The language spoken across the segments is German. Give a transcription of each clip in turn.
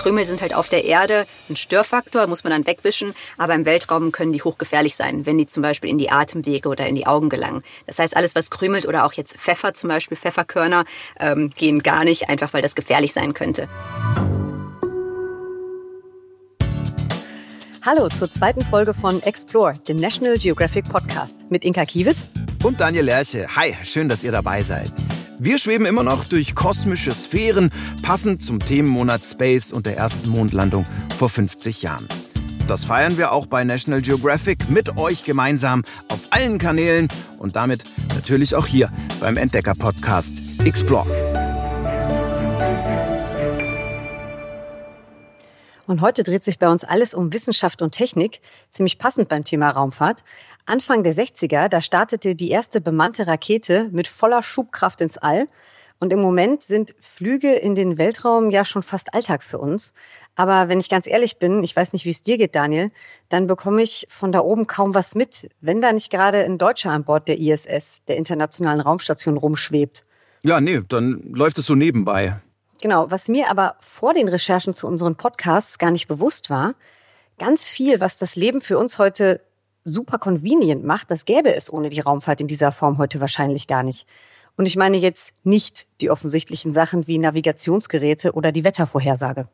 Krümel sind halt auf der Erde ein Störfaktor, muss man dann wegwischen, aber im Weltraum können die hochgefährlich sein, wenn die zum Beispiel in die Atemwege oder in die Augen gelangen. Das heißt, alles, was krümelt oder auch jetzt Pfeffer zum Beispiel, Pfefferkörner, ähm, gehen gar nicht, einfach weil das gefährlich sein könnte. Hallo zur zweiten Folge von Explore, dem National Geographic Podcast mit Inka Kiewit und Daniel Lerche. Hi, schön, dass ihr dabei seid. Wir schweben immer noch durch kosmische Sphären, passend zum Themenmonat Space und der ersten Mondlandung vor 50 Jahren. Das feiern wir auch bei National Geographic mit euch gemeinsam auf allen Kanälen und damit natürlich auch hier beim Entdecker-Podcast Explore. Und heute dreht sich bei uns alles um Wissenschaft und Technik, ziemlich passend beim Thema Raumfahrt. Anfang der 60er, da startete die erste bemannte Rakete mit voller Schubkraft ins All. Und im Moment sind Flüge in den Weltraum ja schon fast Alltag für uns. Aber wenn ich ganz ehrlich bin, ich weiß nicht, wie es dir geht, Daniel, dann bekomme ich von da oben kaum was mit, wenn da nicht gerade ein Deutscher an Bord der ISS, der Internationalen Raumstation, rumschwebt. Ja, nee, dann läuft es so nebenbei. Genau, was mir aber vor den Recherchen zu unseren Podcasts gar nicht bewusst war, ganz viel, was das Leben für uns heute super convenient macht, das gäbe es ohne die Raumfahrt in dieser Form heute wahrscheinlich gar nicht. Und ich meine jetzt nicht die offensichtlichen Sachen wie Navigationsgeräte oder die Wettervorhersage.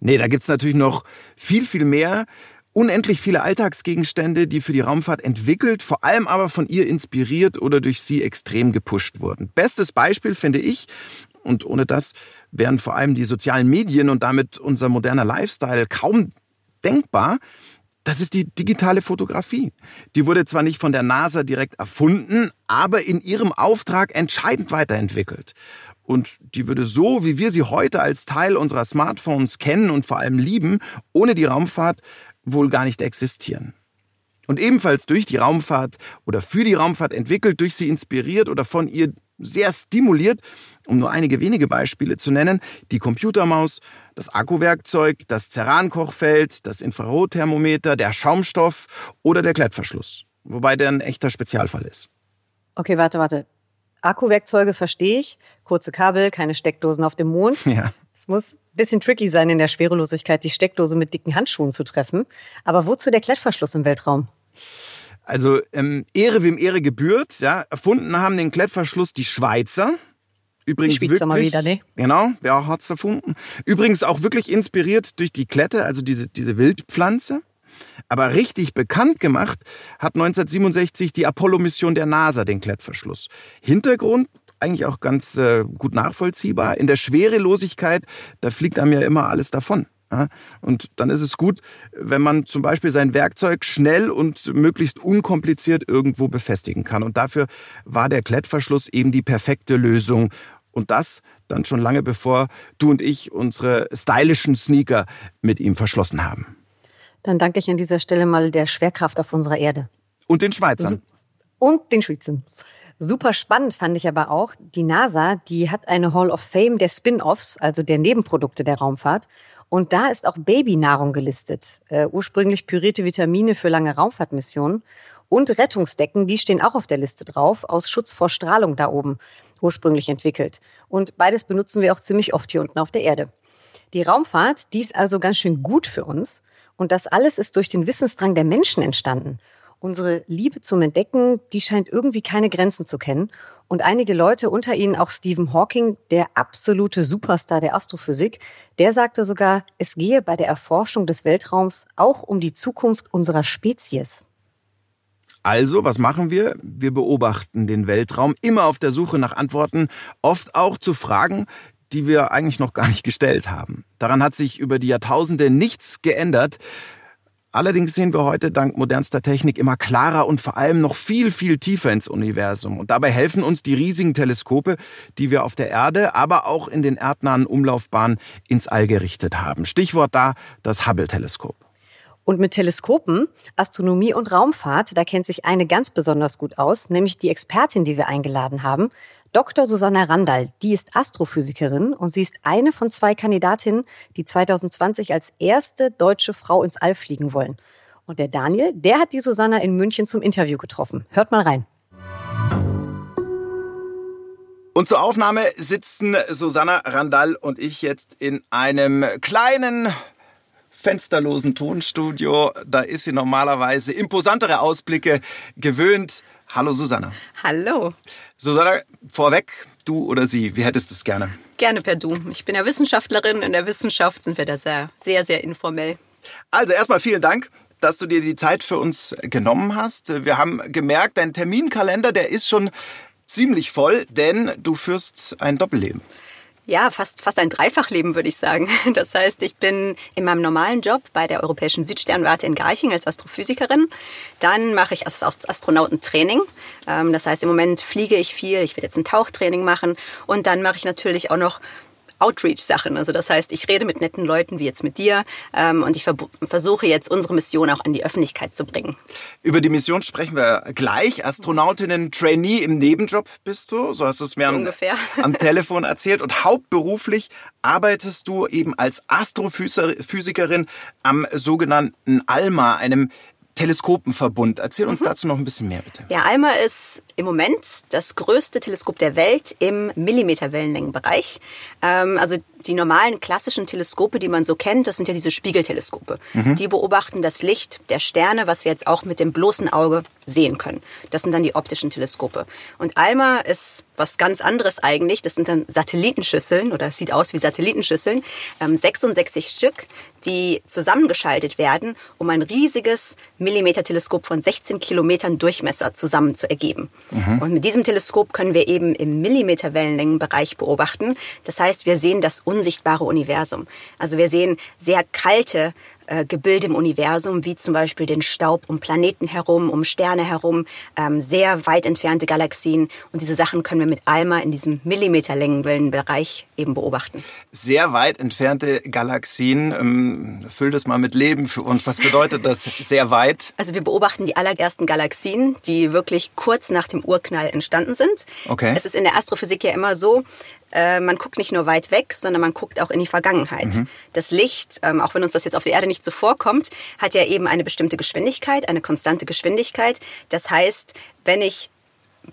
Nee, da gibt's natürlich noch viel, viel mehr. Unendlich viele Alltagsgegenstände, die für die Raumfahrt entwickelt, vor allem aber von ihr inspiriert oder durch sie extrem gepusht wurden. Bestes Beispiel finde ich, und ohne das wären vor allem die sozialen Medien und damit unser moderner Lifestyle kaum denkbar, das ist die digitale Fotografie. Die wurde zwar nicht von der NASA direkt erfunden, aber in ihrem Auftrag entscheidend weiterentwickelt. Und die würde so, wie wir sie heute als Teil unserer Smartphones kennen und vor allem lieben, ohne die Raumfahrt wohl gar nicht existieren. Und ebenfalls durch die Raumfahrt oder für die Raumfahrt entwickelt, durch sie inspiriert oder von ihr sehr stimuliert, um nur einige wenige Beispiele zu nennen, die Computermaus, das Akkuwerkzeug, das Ceran-Kochfeld, das Infrarotthermometer, der Schaumstoff oder der Klettverschluss. Wobei der ein echter Spezialfall ist. Okay, warte, warte. Akkuwerkzeuge verstehe ich. Kurze Kabel, keine Steckdosen auf dem Mond. Ja. Es muss ein bisschen tricky sein, in der Schwerelosigkeit die Steckdose mit dicken Handschuhen zu treffen. Aber wozu der Klettverschluss im Weltraum? Also ähm, Ehre wem Ehre gebührt. Ja, erfunden haben den Klettverschluss die Schweizer. Übrigens die Schweizer wirklich, mal wieder, ne? Genau, wer hat's erfunden? Übrigens auch wirklich inspiriert durch die Klette, also diese, diese Wildpflanze. Aber richtig bekannt gemacht hat 1967 die Apollo-Mission der NASA den Klettverschluss. Hintergrund eigentlich auch ganz äh, gut nachvollziehbar. In der Schwerelosigkeit, da fliegt einem ja immer alles davon. Und dann ist es gut, wenn man zum Beispiel sein Werkzeug schnell und möglichst unkompliziert irgendwo befestigen kann. Und dafür war der Klettverschluss eben die perfekte Lösung. Und das dann schon lange bevor du und ich unsere stylischen Sneaker mit ihm verschlossen haben. Dann danke ich an dieser Stelle mal der Schwerkraft auf unserer Erde. Und den Schweizern. Und den Schweizern. Super spannend fand ich aber auch, die NASA, die hat eine Hall of Fame der Spin-offs, also der Nebenprodukte der Raumfahrt. Und da ist auch Babynahrung gelistet. Äh, ursprünglich pürierte Vitamine für lange Raumfahrtmissionen. Und Rettungsdecken, die stehen auch auf der Liste drauf, aus Schutz vor Strahlung da oben, ursprünglich entwickelt. Und beides benutzen wir auch ziemlich oft hier unten auf der Erde. Die Raumfahrt, die ist also ganz schön gut für uns. Und das alles ist durch den Wissensdrang der Menschen entstanden. Unsere Liebe zum Entdecken, die scheint irgendwie keine Grenzen zu kennen. Und einige Leute, unter ihnen auch Stephen Hawking, der absolute Superstar der Astrophysik, der sagte sogar, es gehe bei der Erforschung des Weltraums auch um die Zukunft unserer Spezies. Also, was machen wir? Wir beobachten den Weltraum immer auf der Suche nach Antworten, oft auch zu Fragen, die wir eigentlich noch gar nicht gestellt haben. Daran hat sich über die Jahrtausende nichts geändert. Allerdings sehen wir heute dank modernster Technik immer klarer und vor allem noch viel, viel tiefer ins Universum. Und dabei helfen uns die riesigen Teleskope, die wir auf der Erde, aber auch in den erdnahen Umlaufbahnen ins All gerichtet haben. Stichwort da das Hubble-Teleskop. Und mit Teleskopen, Astronomie und Raumfahrt, da kennt sich eine ganz besonders gut aus, nämlich die Expertin, die wir eingeladen haben, Dr. Susanna Randall, die ist Astrophysikerin und sie ist eine von zwei Kandidatinnen, die 2020 als erste deutsche Frau ins All fliegen wollen. Und der Daniel, der hat die Susanna in München zum Interview getroffen. Hört mal rein. Und zur Aufnahme sitzen Susanna Randall und ich jetzt in einem kleinen fensterlosen Tonstudio. Da ist sie normalerweise imposantere Ausblicke gewöhnt. Hallo Susanna. Hallo. Susanna, vorweg, du oder sie, wie hättest du es gerne? Gerne per Du. Ich bin ja Wissenschaftlerin. In der Wissenschaft sind wir da sehr, sehr, sehr informell. Also erstmal vielen Dank dass du dir die Zeit für uns genommen hast. Wir haben gemerkt, dein Terminkalender, der ist schon ziemlich voll, denn du führst ein Doppelleben. Ja, fast, fast ein Dreifachleben, würde ich sagen. Das heißt, ich bin in meinem normalen Job bei der Europäischen Südsternwarte in Garching als Astrophysikerin. Dann mache ich Astronautentraining. Ähm, das heißt, im Moment fliege ich viel. Ich werde jetzt ein Tauchtraining machen. Und dann mache ich natürlich auch noch Outreach-Sachen. Also das heißt, ich rede mit netten Leuten wie jetzt mit dir ähm, und ich ver versuche jetzt unsere Mission auch an die Öffentlichkeit zu bringen. Über die Mission sprechen wir gleich. Astronautinnen, Trainee im Nebenjob bist du, so hast du es mir so am, am Telefon erzählt. Und hauptberuflich arbeitest du eben als Astrophysikerin am sogenannten ALMA, einem Teleskopenverbund. Erzähl uns mhm. dazu noch ein bisschen mehr, bitte. Ja, ALMA ist im Moment das größte Teleskop der Welt im Millimeterwellenlängenbereich. Ähm, also die normalen klassischen Teleskope, die man so kennt, das sind ja diese Spiegelteleskope. Mhm. Die beobachten das Licht der Sterne, was wir jetzt auch mit dem bloßen Auge sehen können. Das sind dann die optischen Teleskope. Und ALMA ist was ganz anderes eigentlich. Das sind dann Satellitenschüsseln oder es sieht aus wie Satellitenschüsseln. Ähm, 66 Stück, die zusammengeschaltet werden, um ein riesiges Millimeterteleskop von 16 Kilometern Durchmesser zusammen zu ergeben. Mhm. Und mit diesem Teleskop können wir eben im Millimeterwellenlängenbereich beobachten. Das heißt, wir sehen das unsichtbare Universum. Also wir sehen sehr kalte äh, Gebilde im Universum, wie zum Beispiel den Staub um Planeten herum, um Sterne herum, ähm, sehr weit entfernte Galaxien. Und diese Sachen können wir mit ALMA in diesem Millimeterlängenwellenbereich eben beobachten. Sehr weit entfernte Galaxien. Ähm, füll das mal mit Leben für uns. Was bedeutet das sehr weit? Also wir beobachten die allerersten Galaxien, die wirklich kurz nach dem Urknall entstanden sind. Okay. Es ist in der Astrophysik ja immer so, äh, man guckt nicht nur weit weg, sondern man guckt auch in die Vergangenheit. Mhm. Das Licht, ähm, auch wenn uns das jetzt auf der Erde nicht so vorkommt, hat ja eben eine bestimmte Geschwindigkeit, eine konstante Geschwindigkeit. Das heißt, wenn ich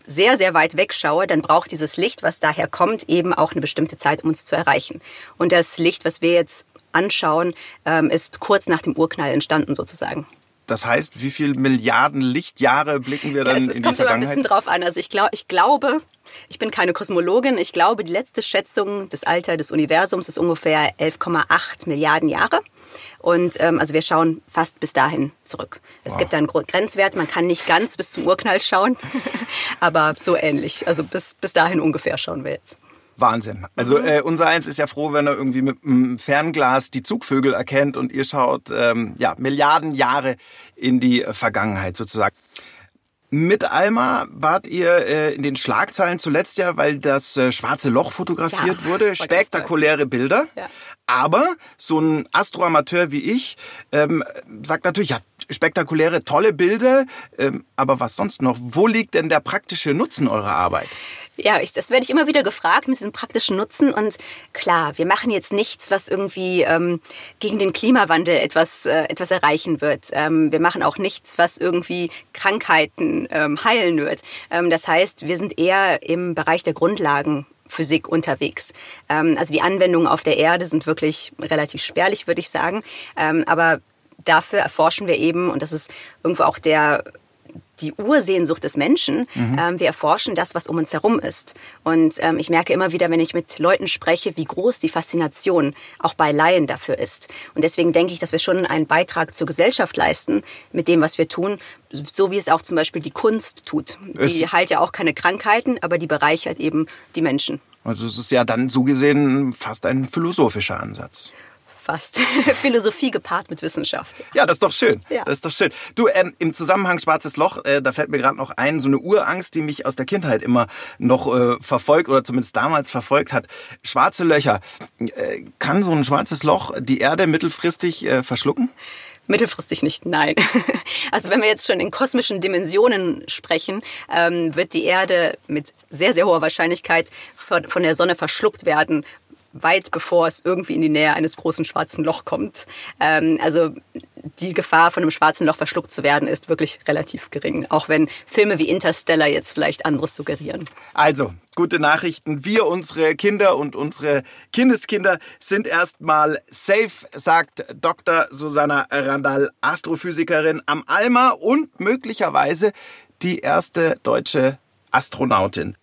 sehr, sehr weit wegschaue, dann braucht dieses Licht, was daher kommt, eben auch eine bestimmte Zeit, um uns zu erreichen. Und das Licht, was wir jetzt anschauen, ähm, ist kurz nach dem Urknall entstanden sozusagen. Das heißt, wie viele Milliarden Lichtjahre blicken wir dann ja, es, es in die Vergangenheit? Es kommt immer ein bisschen drauf an. Also ich, glaub, ich glaube, ich bin keine Kosmologin. Ich glaube, die letzte Schätzung des Alters des Universums ist ungefähr 11,8 Milliarden Jahre. Und ähm, also wir schauen fast bis dahin zurück. Es wow. gibt einen Grenzwert, man kann nicht ganz bis zum Urknall schauen, aber so ähnlich. Also bis, bis dahin ungefähr schauen wir jetzt. Wahnsinn. Also mhm. äh, unser eins ist ja froh, wenn er irgendwie mit einem Fernglas die Zugvögel erkennt und ihr schaut ähm, ja Milliarden Jahre in die Vergangenheit sozusagen. Mit Alma wart ihr äh, in den Schlagzeilen zuletzt ja, weil das äh, schwarze Loch fotografiert ja, wurde. Spektakuläre Bilder. Ja. Aber so ein Astroamateur wie ich ähm, sagt natürlich, ja, spektakuläre, tolle Bilder. Ähm, aber was sonst noch? Wo liegt denn der praktische Nutzen eurer Arbeit? Ja, ich, das werde ich immer wieder gefragt mit diesem praktischen Nutzen. Und klar, wir machen jetzt nichts, was irgendwie ähm, gegen den Klimawandel etwas, äh, etwas erreichen wird. Ähm, wir machen auch nichts, was irgendwie Krankheiten ähm, heilen wird. Ähm, das heißt, wir sind eher im Bereich der Grundlagen Physik unterwegs. Ähm, also die Anwendungen auf der Erde sind wirklich relativ spärlich, würde ich sagen. Ähm, aber dafür erforschen wir eben, und das ist irgendwo auch der die Ursehnsucht des Menschen. Mhm. Ähm, wir erforschen das, was um uns herum ist. Und ähm, ich merke immer wieder, wenn ich mit Leuten spreche, wie groß die Faszination auch bei Laien dafür ist. Und deswegen denke ich, dass wir schon einen Beitrag zur Gesellschaft leisten mit dem, was wir tun, so wie es auch zum Beispiel die Kunst tut. Es die heilt ja auch keine Krankheiten, aber die bereichert eben die Menschen. Also es ist ja dann so gesehen fast ein philosophischer Ansatz fast. Philosophie gepaart mit Wissenschaft. Ja, das ist doch schön. Ja. Das ist doch schön. Du, ähm, im Zusammenhang Schwarzes Loch, äh, da fällt mir gerade noch ein, so eine Urangst, die mich aus der Kindheit immer noch äh, verfolgt oder zumindest damals verfolgt hat. Schwarze Löcher. Äh, kann so ein schwarzes Loch die Erde mittelfristig äh, verschlucken? Mittelfristig nicht, nein. Also wenn wir jetzt schon in kosmischen Dimensionen sprechen, ähm, wird die Erde mit sehr, sehr hoher Wahrscheinlichkeit von der Sonne verschluckt werden, weit bevor es irgendwie in die Nähe eines großen schwarzen Loch kommt. Ähm, also die Gefahr, von einem schwarzen Loch verschluckt zu werden, ist wirklich relativ gering. Auch wenn Filme wie Interstellar jetzt vielleicht anderes suggerieren. Also, gute Nachrichten. Wir, unsere Kinder und unsere Kindeskinder sind erstmal safe, sagt Dr. Susanna Randall, Astrophysikerin am ALMA und möglicherweise die erste deutsche Astronautin.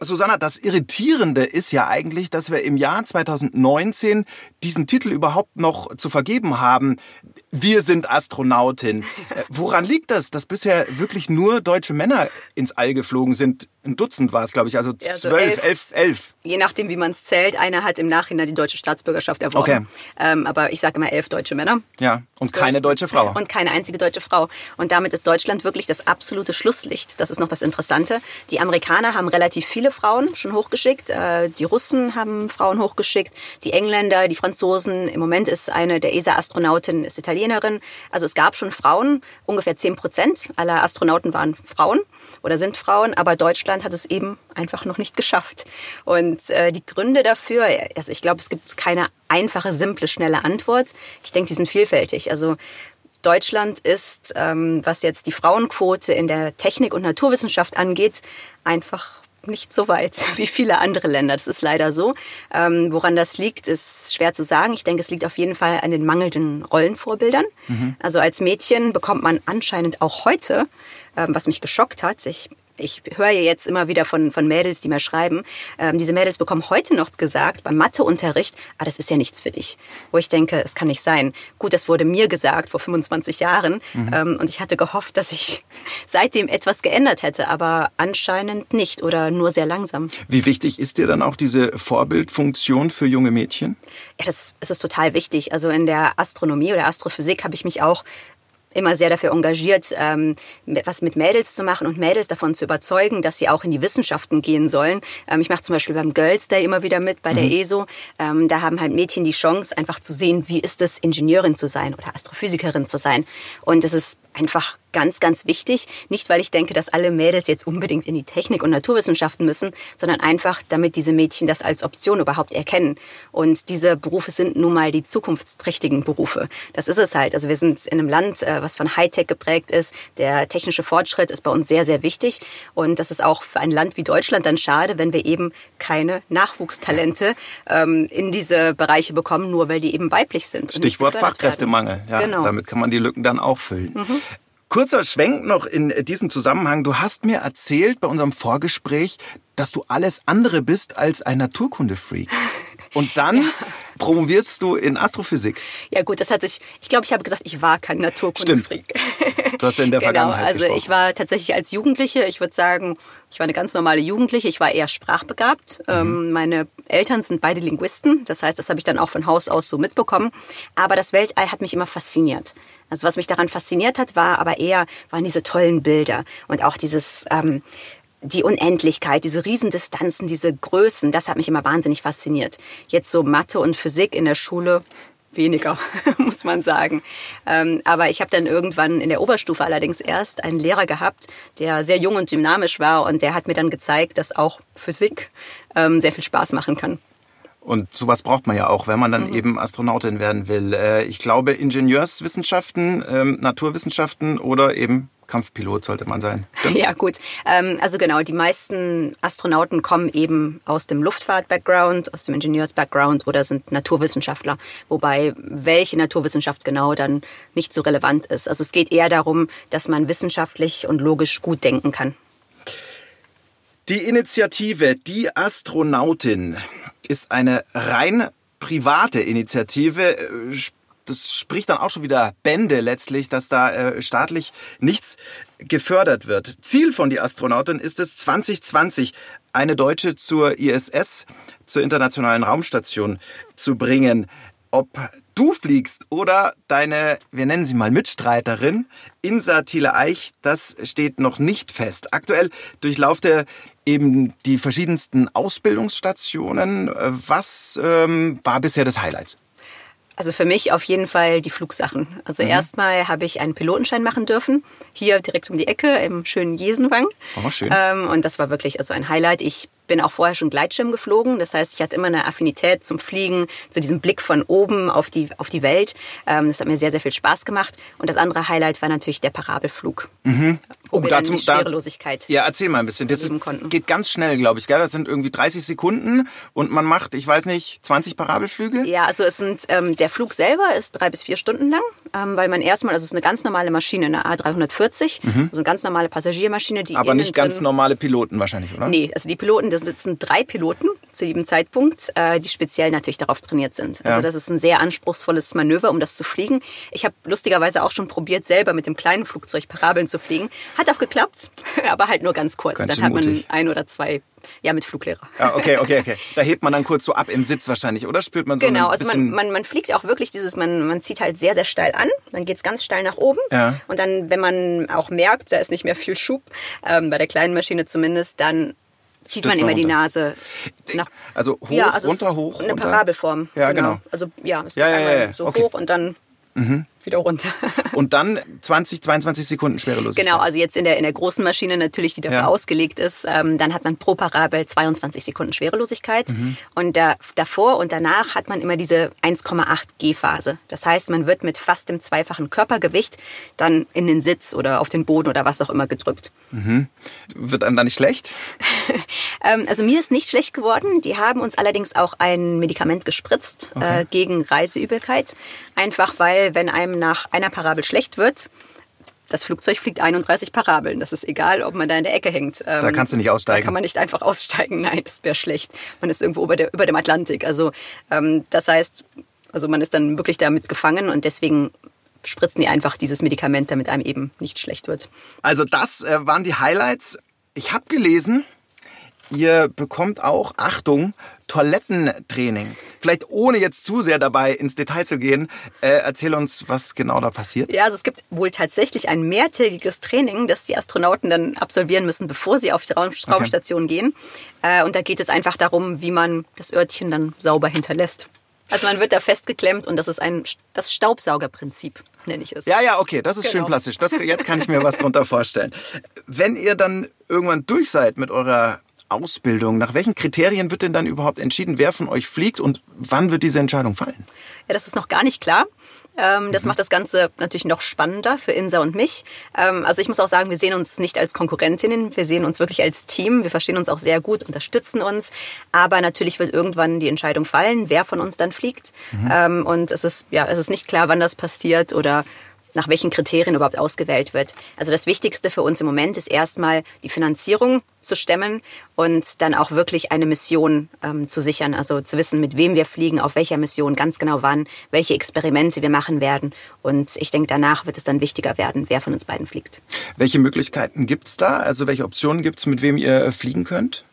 Susanna, das Irritierende ist ja eigentlich, dass wir im Jahr 2019 diesen Titel überhaupt noch zu vergeben haben. Wir sind Astronautin. Äh, woran liegt das, dass bisher wirklich nur deutsche Männer ins All geflogen sind? Ein Dutzend war es, glaube ich, also zwölf, elf, elf, elf. Je nachdem, wie man es zählt. Einer hat im Nachhinein die deutsche Staatsbürgerschaft erworben. Okay. Ähm, aber ich sage immer elf deutsche Männer. Ja, und 12, keine deutsche Frau. Und keine einzige deutsche Frau. Und damit ist Deutschland wirklich das absolute Schlusslicht. Das ist noch das Interessante. Die Amerikaner haben relativ viele Frauen schon hochgeschickt. Äh, die Russen haben Frauen hochgeschickt. Die Engländer, die Franzosen. Im Moment ist eine der ESA-Astronautinnen Italienerin. Also es gab schon Frauen. Ungefähr zehn Prozent aller Astronauten waren Frauen oder sind Frauen, aber Deutschland hat es eben einfach noch nicht geschafft. Und äh, die Gründe dafür, also ich glaube, es gibt keine einfache, simple, schnelle Antwort. Ich denke, die sind vielfältig. Also Deutschland ist, ähm, was jetzt die Frauenquote in der Technik und Naturwissenschaft angeht, einfach nicht so weit wie viele andere Länder. Das ist leider so. Ähm, woran das liegt, ist schwer zu sagen. Ich denke, es liegt auf jeden Fall an den mangelnden Rollenvorbildern. Mhm. Also als Mädchen bekommt man anscheinend auch heute ähm, was mich geschockt hat. Ich ich höre jetzt immer wieder von, von Mädels, die mir schreiben, ähm, diese Mädels bekommen heute noch gesagt beim Matheunterricht, ah, das ist ja nichts für dich. Wo ich denke, es kann nicht sein. Gut, das wurde mir gesagt vor 25 Jahren mhm. ähm, und ich hatte gehofft, dass sich seitdem etwas geändert hätte, aber anscheinend nicht oder nur sehr langsam. Wie wichtig ist dir dann auch diese Vorbildfunktion für junge Mädchen? Ja, das, das ist total wichtig. Also in der Astronomie oder Astrophysik habe ich mich auch immer sehr dafür engagiert, ähm, was mit Mädels zu machen und Mädels davon zu überzeugen, dass sie auch in die Wissenschaften gehen sollen. Ähm, ich mache zum Beispiel beim Girls Day immer wieder mit, bei mhm. der ESO. Ähm, da haben halt Mädchen die Chance, einfach zu sehen, wie ist es, Ingenieurin zu sein oder Astrophysikerin zu sein. Und es ist einfach ganz, ganz wichtig. Nicht, weil ich denke, dass alle Mädels jetzt unbedingt in die Technik und Naturwissenschaften müssen, sondern einfach, damit diese Mädchen das als Option überhaupt erkennen. Und diese Berufe sind nun mal die zukunftsträchtigen Berufe. Das ist es halt. Also wir sind in einem Land, äh, was von Hightech geprägt ist. Der technische Fortschritt ist bei uns sehr, sehr wichtig. Und das ist auch für ein Land wie Deutschland dann schade, wenn wir eben keine Nachwuchstalente ähm, in diese Bereiche bekommen, nur weil die eben weiblich sind. Stichwort Fachkräftemangel. Ja, genau. Damit kann man die Lücken dann auch füllen. Mhm. Kurzer Schwenk noch in diesem Zusammenhang. Du hast mir erzählt bei unserem Vorgespräch, dass du alles andere bist als ein Naturkundefreak. Und dann ja. promovierst du in Astrophysik. Ja gut, das hat sich, ich glaube, ich habe gesagt, ich war kein Naturkundefreak. Du hast ja in der genau, Vergangenheit also gesprochen. ich war tatsächlich als Jugendliche, ich würde sagen, ich war eine ganz normale Jugendliche, ich war eher sprachbegabt. Mhm. Ähm, meine Eltern sind beide Linguisten, das heißt, das habe ich dann auch von Haus aus so mitbekommen. Aber das Weltall hat mich immer fasziniert. Also was mich daran fasziniert hat, war aber eher, waren diese tollen Bilder und auch dieses... Ähm, die Unendlichkeit, diese Riesendistanzen, diese Größen, das hat mich immer wahnsinnig fasziniert. Jetzt so Mathe und Physik in der Schule weniger, muss man sagen. Ähm, aber ich habe dann irgendwann in der Oberstufe allerdings erst einen Lehrer gehabt, der sehr jung und dynamisch war und der hat mir dann gezeigt, dass auch Physik ähm, sehr viel Spaß machen kann. Und sowas braucht man ja auch, wenn man dann mhm. eben Astronautin werden will. Äh, ich glaube, Ingenieurswissenschaften, ähm, Naturwissenschaften oder eben Kampfpilot sollte man sein. Stimmt's? Ja, gut. Ähm, also genau, die meisten Astronauten kommen eben aus dem Luftfahrt-Background, aus dem Ingenieurs-Background oder sind Naturwissenschaftler. Wobei welche Naturwissenschaft genau dann nicht so relevant ist. Also es geht eher darum, dass man wissenschaftlich und logisch gut denken kann. Die Initiative Die Astronautin ist eine rein private Initiative. Das spricht dann auch schon wieder Bände letztlich, dass da äh, staatlich nichts gefördert wird. Ziel von die Astronautin ist es, 2020 eine Deutsche zur ISS, zur Internationalen Raumstation zu bringen. Ob du fliegst oder deine, wir nennen sie mal Mitstreiterin, Insa Thiele-Eich, das steht noch nicht fest. Aktuell durchlauft er eben die verschiedensten Ausbildungsstationen. Was ähm, war bisher das Highlight? Also für mich auf jeden Fall die Flugsachen. Also mhm. erstmal habe ich einen Pilotenschein machen dürfen, hier direkt um die Ecke im schönen Jesenwang. Oh, schön. Ähm, und das war wirklich also ein Highlight. Ich bin auch vorher schon Gleitschirm geflogen. Das heißt, ich hatte immer eine Affinität zum Fliegen, zu diesem Blick von oben auf die, auf die Welt. Ähm, das hat mir sehr, sehr viel Spaß gemacht. Und das andere Highlight war natürlich der Parabelflug. Mhm. Oh, dazu, Schwerelosigkeit. Da, ja, erzähl mal ein bisschen. Das ist, geht ganz schnell, glaube ich. Gell? Das sind irgendwie 30 Sekunden und man macht, ich weiß nicht, 20 Parabelflüge? Ja, also es sind, ähm, der Flug selber ist drei bis vier Stunden lang, ähm, weil man erstmal, also es ist eine ganz normale Maschine, eine A340, mhm. also eine ganz normale Passagiermaschine, die Aber nicht ganz normale Piloten wahrscheinlich, oder? Nee, also die Piloten, da sitzen drei Piloten zu jedem Zeitpunkt, äh, die speziell natürlich darauf trainiert sind. Also ja. das ist ein sehr anspruchsvolles Manöver, um das zu fliegen. Ich habe lustigerweise auch schon probiert, selber mit dem kleinen Flugzeug Parabeln zu fliegen. Hat auch geklappt, aber halt nur ganz kurz. Ganz dann hat man ein oder zwei ja, mit Fluglehrer. Ah, okay, okay, okay. Da hebt man dann kurz so ab im Sitz wahrscheinlich, oder? Spürt man so Genau, also man, man, man fliegt auch wirklich dieses, man, man zieht halt sehr, sehr steil an, dann geht es ganz steil nach oben. Ja. Und dann, wenn man auch merkt, da ist nicht mehr viel Schub, ähm, bei der kleinen Maschine zumindest, dann zieht man immer runter. die Nase nach. Also hoch, ja, also runter, hoch. Eine runter. Parabelform. Ja, genau. genau. Also ja, es geht ja, einmal so okay. hoch und dann mhm wieder runter. Und dann 20, 22 Sekunden Schwerelosigkeit. Genau, also jetzt in der, in der großen Maschine natürlich, die dafür ja. ausgelegt ist, ähm, dann hat man pro Parabel 22 Sekunden Schwerelosigkeit. Mhm. Und da, davor und danach hat man immer diese 1,8 G-Phase. Das heißt, man wird mit fast dem zweifachen Körpergewicht dann in den Sitz oder auf den Boden oder was auch immer gedrückt. Mhm. Wird einem da nicht schlecht? ähm, also mir ist nicht schlecht geworden. Die haben uns allerdings auch ein Medikament gespritzt okay. äh, gegen Reiseübelkeit. Einfach weil, wenn einem nach einer Parabel schlecht wird, das Flugzeug fliegt 31 Parabeln. Das ist egal, ob man da in der Ecke hängt. Da ähm, kannst du nicht aussteigen. Da kann man nicht einfach aussteigen. Nein, das wäre schlecht. Man ist irgendwo über, der, über dem Atlantik. Also ähm, das heißt, also man ist dann wirklich damit gefangen und deswegen spritzen die einfach dieses Medikament, damit einem eben nicht schlecht wird. Also das äh, waren die Highlights. Ich habe gelesen, Ihr bekommt auch, Achtung, Toilettentraining. Vielleicht ohne jetzt zu sehr dabei ins Detail zu gehen, äh, erzähl uns, was genau da passiert. Ja, also es gibt wohl tatsächlich ein mehrtägiges Training, das die Astronauten dann absolvieren müssen, bevor sie auf die Raum okay. Raumstation gehen. Äh, und da geht es einfach darum, wie man das Örtchen dann sauber hinterlässt. Also man wird da festgeklemmt und das ist ein das Staubsaugerprinzip, nenne ich es. Ja, ja, okay, das ist genau. schön plastisch. Das, jetzt kann ich mir was drunter vorstellen. Wenn ihr dann irgendwann durch seid mit eurer Ausbildung. Nach welchen Kriterien wird denn dann überhaupt entschieden, wer von euch fliegt und wann wird diese Entscheidung fallen? Ja, das ist noch gar nicht klar. Ähm, das mhm. macht das Ganze natürlich noch spannender für Insa und mich. Ähm, also ich muss auch sagen, wir sehen uns nicht als Konkurrentinnen, wir sehen uns wirklich als Team. Wir verstehen uns auch sehr gut, unterstützen uns. Aber natürlich wird irgendwann die Entscheidung fallen, wer von uns dann fliegt. Mhm. Ähm, und es ist, ja, es ist nicht klar, wann das passiert oder nach welchen Kriterien überhaupt ausgewählt wird. Also das Wichtigste für uns im Moment ist erstmal die Finanzierung zu stemmen und dann auch wirklich eine Mission ähm, zu sichern. Also zu wissen, mit wem wir fliegen, auf welcher Mission, ganz genau wann, welche Experimente wir machen werden. Und ich denke, danach wird es dann wichtiger werden, wer von uns beiden fliegt. Welche Möglichkeiten gibt es da? Also welche Optionen gibt es, mit wem ihr fliegen könnt?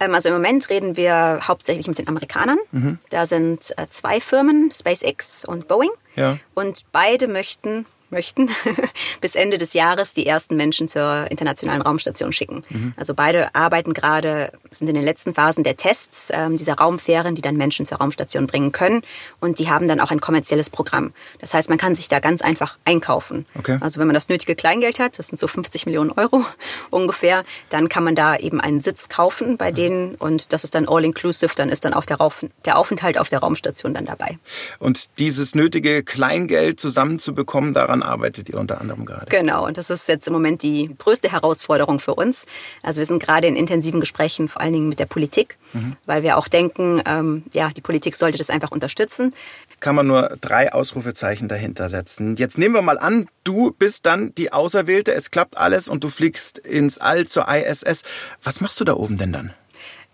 Ähm, also im Moment reden wir hauptsächlich mit den Amerikanern. Mhm. Da sind äh, zwei Firmen, SpaceX und Boeing. Ja. Und beide möchten möchten, bis Ende des Jahres die ersten Menschen zur internationalen Raumstation schicken. Mhm. Also beide arbeiten gerade, sind in den letzten Phasen der Tests ähm, dieser Raumfähren, die dann Menschen zur Raumstation bringen können. Und die haben dann auch ein kommerzielles Programm. Das heißt, man kann sich da ganz einfach einkaufen. Okay. Also wenn man das nötige Kleingeld hat, das sind so 50 Millionen Euro ungefähr, dann kann man da eben einen Sitz kaufen bei mhm. denen und das ist dann all-inclusive, dann ist dann auch der, Rauf der Aufenthalt auf der Raumstation dann dabei. Und dieses nötige Kleingeld zusammenzubekommen, daran daran arbeitet ihr unter anderem gerade. Genau, und das ist jetzt im Moment die größte Herausforderung für uns. Also wir sind gerade in intensiven Gesprächen, vor allen Dingen mit der Politik, mhm. weil wir auch denken, ähm, ja, die Politik sollte das einfach unterstützen. Kann man nur drei Ausrufezeichen dahinter setzen. Jetzt nehmen wir mal an, du bist dann die Auserwählte, es klappt alles und du fliegst ins All zur ISS. Was machst du da oben denn dann?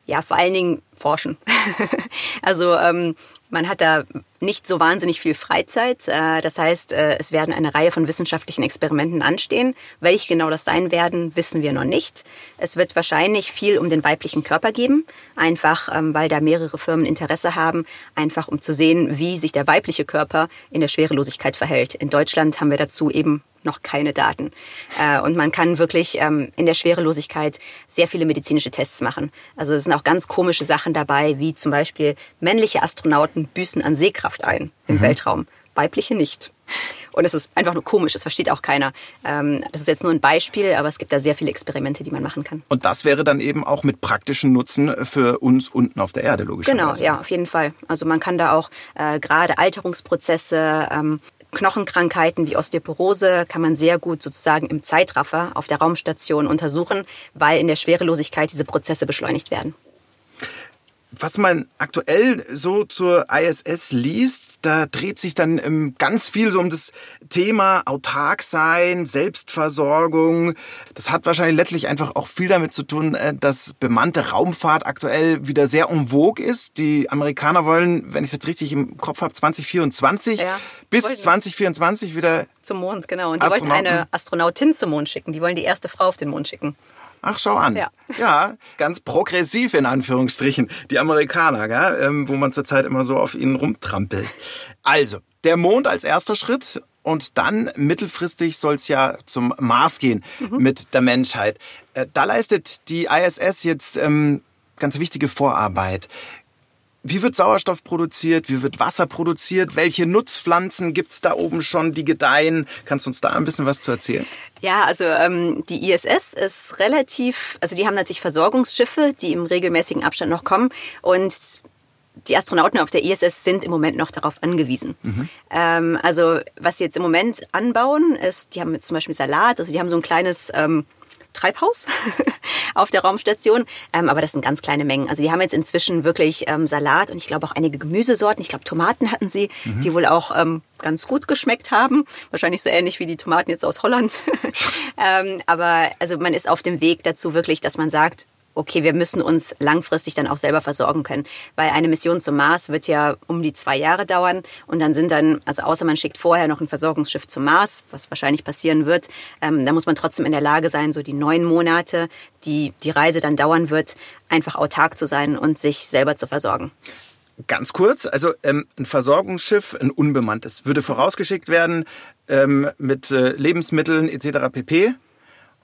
Ja, vor allen Dingen forschen. also ähm, man hat da nicht so wahnsinnig viel Freizeit. Äh, das heißt, äh, es werden eine Reihe von wissenschaftlichen Experimenten anstehen. Welche genau das sein werden, wissen wir noch nicht. Es wird wahrscheinlich viel um den weiblichen Körper geben, einfach ähm, weil da mehrere Firmen Interesse haben, einfach um zu sehen, wie sich der weibliche Körper in der Schwerelosigkeit verhält. In Deutschland haben wir dazu eben noch keine Daten. Äh, und man kann wirklich ähm, in der Schwerelosigkeit sehr viele medizinische Tests machen. Also es sind auch ganz komische Sachen dabei, wie zum Beispiel männliche Astronauten büßen an Sehkraft ein im mhm. Weltraum. weibliche nicht. Und es ist einfach nur komisch, das versteht auch keiner. Ähm, das ist jetzt nur ein Beispiel, aber es gibt da sehr viele Experimente, die man machen kann. Und das wäre dann eben auch mit praktischen Nutzen für uns unten auf der Erde, logischerweise. Genau, ja, auf jeden Fall. Also man kann da auch äh, gerade Alterungsprozesse, ähm, Knochenkrankheiten wie Osteoporose kann man sehr gut sozusagen im Zeitraffer auf der Raumstation untersuchen, weil in der Schwerelosigkeit diese Prozesse beschleunigt werden was man aktuell so zur ISS liest, da dreht sich dann ähm, ganz viel so um das Thema autark sein, Selbstversorgung. Das hat wahrscheinlich letztlich einfach auch viel damit zu tun, äh, dass bemannte Raumfahrt aktuell wieder sehr en vogue ist. Die Amerikaner wollen, wenn ich es jetzt richtig im Kopf habe, 2024 ja, bis 2024 wieder zum Mond, genau. Und die wollten eine Astronautin zum Mond schicken. Die wollen die erste Frau auf den Mond schicken. Ach, schau an. Ja, ja ganz progressiv in Anführungsstrichen. Die Amerikaner, gell? Ähm, wo man zurzeit immer so auf ihnen rumtrampelt. Also, der Mond als erster Schritt und dann mittelfristig soll es ja zum Mars gehen mhm. mit der Menschheit. Äh, da leistet die ISS jetzt ähm, ganz wichtige Vorarbeit. Wie wird Sauerstoff produziert? Wie wird Wasser produziert? Welche Nutzpflanzen gibt's da oben schon, die gedeihen? Kannst du uns da ein bisschen was zu erzählen? Ja, also ähm, die ISS ist relativ, also die haben natürlich Versorgungsschiffe, die im regelmäßigen Abstand noch kommen und die Astronauten auf der ISS sind im Moment noch darauf angewiesen. Mhm. Ähm, also was sie jetzt im Moment anbauen, ist, die haben jetzt zum Beispiel Salat, also die haben so ein kleines ähm, Treibhaus auf der Raumstation, ähm, aber das sind ganz kleine Mengen. Also die haben jetzt inzwischen wirklich ähm, Salat und ich glaube auch einige Gemüsesorten. Ich glaube Tomaten hatten sie, mhm. die wohl auch ähm, ganz gut geschmeckt haben. Wahrscheinlich so ähnlich wie die Tomaten jetzt aus Holland. ähm, aber also man ist auf dem Weg dazu wirklich, dass man sagt, okay, wir müssen uns langfristig dann auch selber versorgen können. Weil eine Mission zum Mars wird ja um die zwei Jahre dauern und dann sind dann, also außer man schickt vorher noch ein Versorgungsschiff zum Mars, was wahrscheinlich passieren wird, ähm, da muss man trotzdem in der Lage sein, so die neun Monate, die die Reise dann dauern wird, einfach autark zu sein und sich selber zu versorgen. Ganz kurz, also ähm, ein Versorgungsschiff, ein unbemanntes, würde vorausgeschickt werden ähm, mit äh, Lebensmitteln etc. pp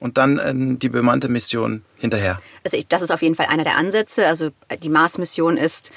und dann äh, die bemannte Mission hinterher. Also das ist auf jeden Fall einer der Ansätze. Also die Mars-Mission ist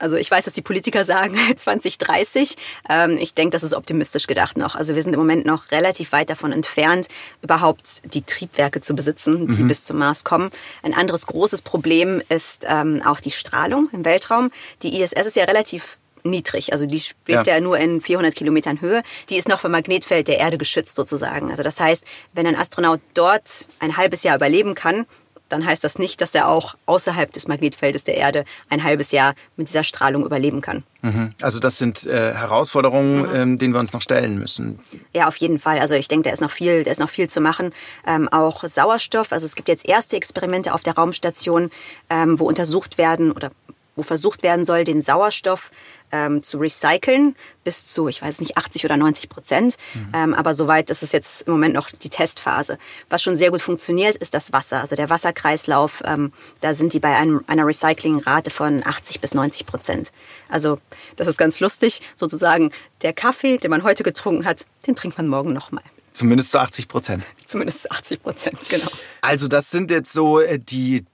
also ich weiß, dass die Politiker sagen 2030. Ähm, ich denke, das ist optimistisch gedacht noch. Also wir sind im Moment noch relativ weit davon entfernt, überhaupt die Triebwerke zu besitzen, die mhm. bis zum Mars kommen. Ein anderes großes Problem ist ähm, auch die Strahlung im Weltraum. Die ISS ist ja relativ niedrig. Also die schwebt ja. ja. nur in 400 Kilometern Höhe. Die ist noch vom Magnetfeld der Erde geschützt sozusagen. Also das heißt, wenn ein Astronaut dort ein halbes Jahr überleben kann, dann heißt das nicht, dass er auch außerhalb des Magnetfeldes der Erde ein halbes Jahr mit dieser Strahlung überleben kann. Mhm. Also das sind äh, Herausforderungen, mhm. ähm, denen wir uns noch stellen müssen. Ja, auf jeden Fall. Also ich denke, da ist noch viel, da ist noch viel zu machen. Ähm, auch Sauerstoff. Also es gibt jetzt erste Experimente auf der Raumstation, ähm, wo untersucht werden oder wo versucht werden soll, den Sauerstoff ähm, zu recyceln bis zu, ich weiß nicht, 80 oder 90 Prozent. Mhm. Ähm, aber soweit ist es jetzt im Moment noch die Testphase. Was schon sehr gut funktioniert, ist das Wasser. Also der Wasserkreislauf, ähm, da sind die bei einem, einer Recyclingrate von 80 bis 90 Prozent. Also das ist ganz lustig. Sozusagen der Kaffee, den man heute getrunken hat, den trinkt man morgen nochmal. Zumindest zu 80 Prozent. Zumindest zu 80 Prozent, genau. Also das sind jetzt so äh, die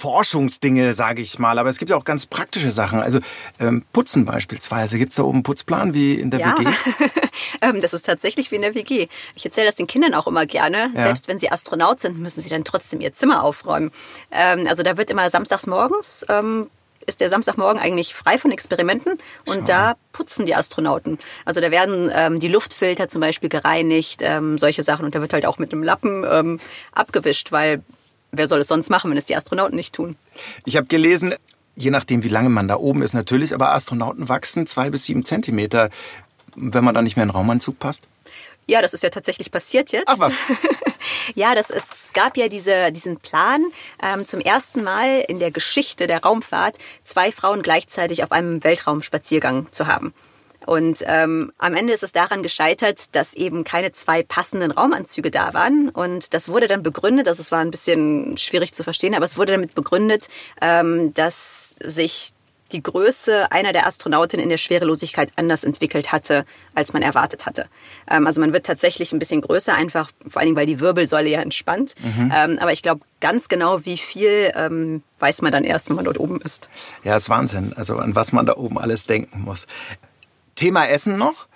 Forschungsdinge, sage ich mal. Aber es gibt ja auch ganz praktische Sachen. Also ähm, Putzen beispielsweise. Gibt es da oben einen Putzplan wie in der ja. WG? ähm, das ist tatsächlich wie in der WG. Ich erzähle das den Kindern auch immer gerne. Ja. Selbst wenn sie Astronaut sind, müssen sie dann trotzdem ihr Zimmer aufräumen. Ähm, also da wird immer samstags morgens ähm, ist der Samstagmorgen eigentlich frei von Experimenten und Schau. da putzen die Astronauten. Also da werden ähm, die Luftfilter zum Beispiel gereinigt, ähm, solche Sachen und da wird halt auch mit einem Lappen ähm, abgewischt, weil wer soll es sonst machen, wenn es die Astronauten nicht tun? Ich habe gelesen, je nachdem, wie lange man da oben ist, natürlich, aber Astronauten wachsen zwei bis sieben Zentimeter, wenn man da nicht mehr in den Raumanzug passt. Ja, das ist ja tatsächlich passiert jetzt. Ach was. ja, das ist, es gab ja diese, diesen Plan, ähm, zum ersten Mal in der Geschichte der Raumfahrt zwei Frauen gleichzeitig auf einem Weltraumspaziergang zu haben. Und ähm, am Ende ist es daran gescheitert, dass eben keine zwei passenden Raumanzüge da waren. Und das wurde dann begründet, also es war ein bisschen schwierig zu verstehen, aber es wurde damit begründet, ähm, dass sich die Größe einer der Astronautinnen in der Schwerelosigkeit anders entwickelt hatte, als man erwartet hatte. Ähm, also man wird tatsächlich ein bisschen größer, einfach vor allen Dingen, weil die Wirbelsäule ja entspannt. Mhm. Ähm, aber ich glaube, ganz genau, wie viel ähm, weiß man dann erst, wenn man dort oben ist. Ja, ist Wahnsinn. Also an was man da oben alles denken muss. Thema Essen noch.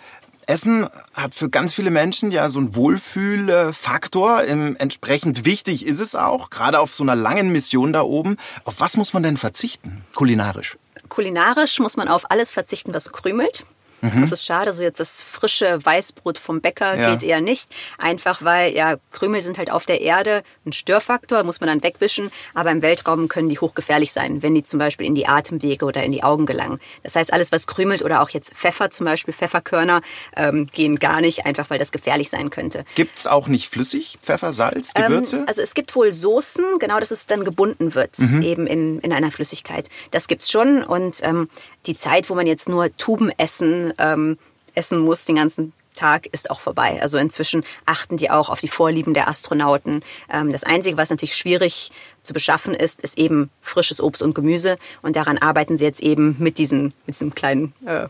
Essen hat für ganz viele Menschen ja so einen Wohlfühlfaktor. Entsprechend wichtig ist es auch, gerade auf so einer langen Mission da oben. Auf was muss man denn verzichten, kulinarisch? Kulinarisch muss man auf alles verzichten, was krümelt. Mhm. Das ist schade, so jetzt das frische Weißbrot vom Bäcker ja. geht eher nicht. Einfach weil, ja, Krümel sind halt auf der Erde ein Störfaktor, muss man dann wegwischen. Aber im Weltraum können die hochgefährlich sein, wenn die zum Beispiel in die Atemwege oder in die Augen gelangen. Das heißt, alles, was krümelt oder auch jetzt Pfeffer zum Beispiel, Pfefferkörner, ähm, gehen gar nicht, einfach weil das gefährlich sein könnte. Gibt es auch nicht flüssig Pfeffer, Salz, ähm, Gewürze? Ähm, also es gibt wohl Soßen, genau, dass es dann gebunden wird, mhm. eben in, in einer Flüssigkeit. Das gibt's schon und ähm, die Zeit, wo man jetzt nur Tuben essen, ähm, essen muss den ganzen Tag ist auch vorbei. Also inzwischen achten die auch auf die Vorlieben der Astronauten. Ähm, das Einzige, was natürlich schwierig zu beschaffen ist, ist eben frisches Obst und Gemüse. Und daran arbeiten sie jetzt eben mit, diesen, mit diesem kleinen äh,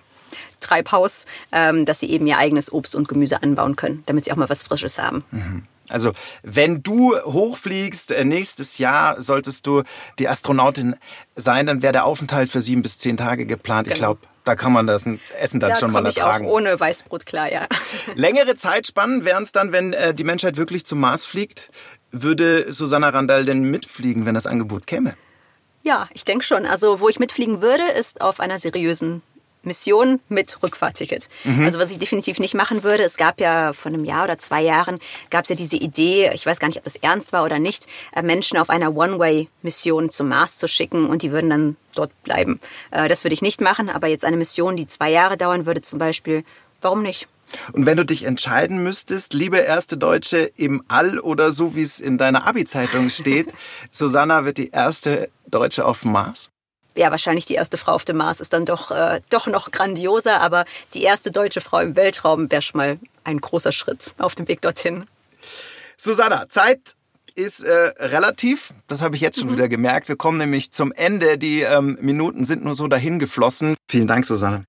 Treibhaus, ähm, dass sie eben ihr eigenes Obst und Gemüse anbauen können, damit sie auch mal was Frisches haben. Mhm. Also, wenn du hochfliegst, äh, nächstes Jahr solltest du die Astronautin sein, dann wäre der Aufenthalt für sieben bis zehn Tage geplant. Genau. Ich glaube, da kann man das Essen dann da schon mal ertragen. Ich auch ohne Weißbrot klar, ja. Längere Zeitspannen wären es dann, wenn äh, die Menschheit wirklich zum Mars fliegt. Würde Susanna Randall denn mitfliegen, wenn das Angebot käme? Ja, ich denke schon. Also, wo ich mitfliegen würde, ist auf einer seriösen Mission mit Rückfahrticket. Mhm. Also was ich definitiv nicht machen würde, es gab ja vor einem Jahr oder zwei Jahren, gab es ja diese Idee, ich weiß gar nicht, ob das ernst war oder nicht, äh, Menschen auf einer One-Way-Mission zum Mars zu schicken und die würden dann dort bleiben. Äh, das würde ich nicht machen, aber jetzt eine Mission, die zwei Jahre dauern würde zum Beispiel, warum nicht? Und wenn du dich entscheiden müsstest, liebe erste Deutsche im All oder so wie es in deiner Abi-Zeitung steht, Susanna wird die erste Deutsche auf dem Mars? Ja, wahrscheinlich die erste Frau auf dem Mars ist dann doch, äh, doch noch grandioser, aber die erste deutsche Frau im Weltraum wäre schon mal ein großer Schritt auf dem Weg dorthin. Susanna, Zeit ist äh, relativ. Das habe ich jetzt schon mhm. wieder gemerkt. Wir kommen nämlich zum Ende. Die ähm, Minuten sind nur so dahin geflossen. Vielen Dank, Susanne.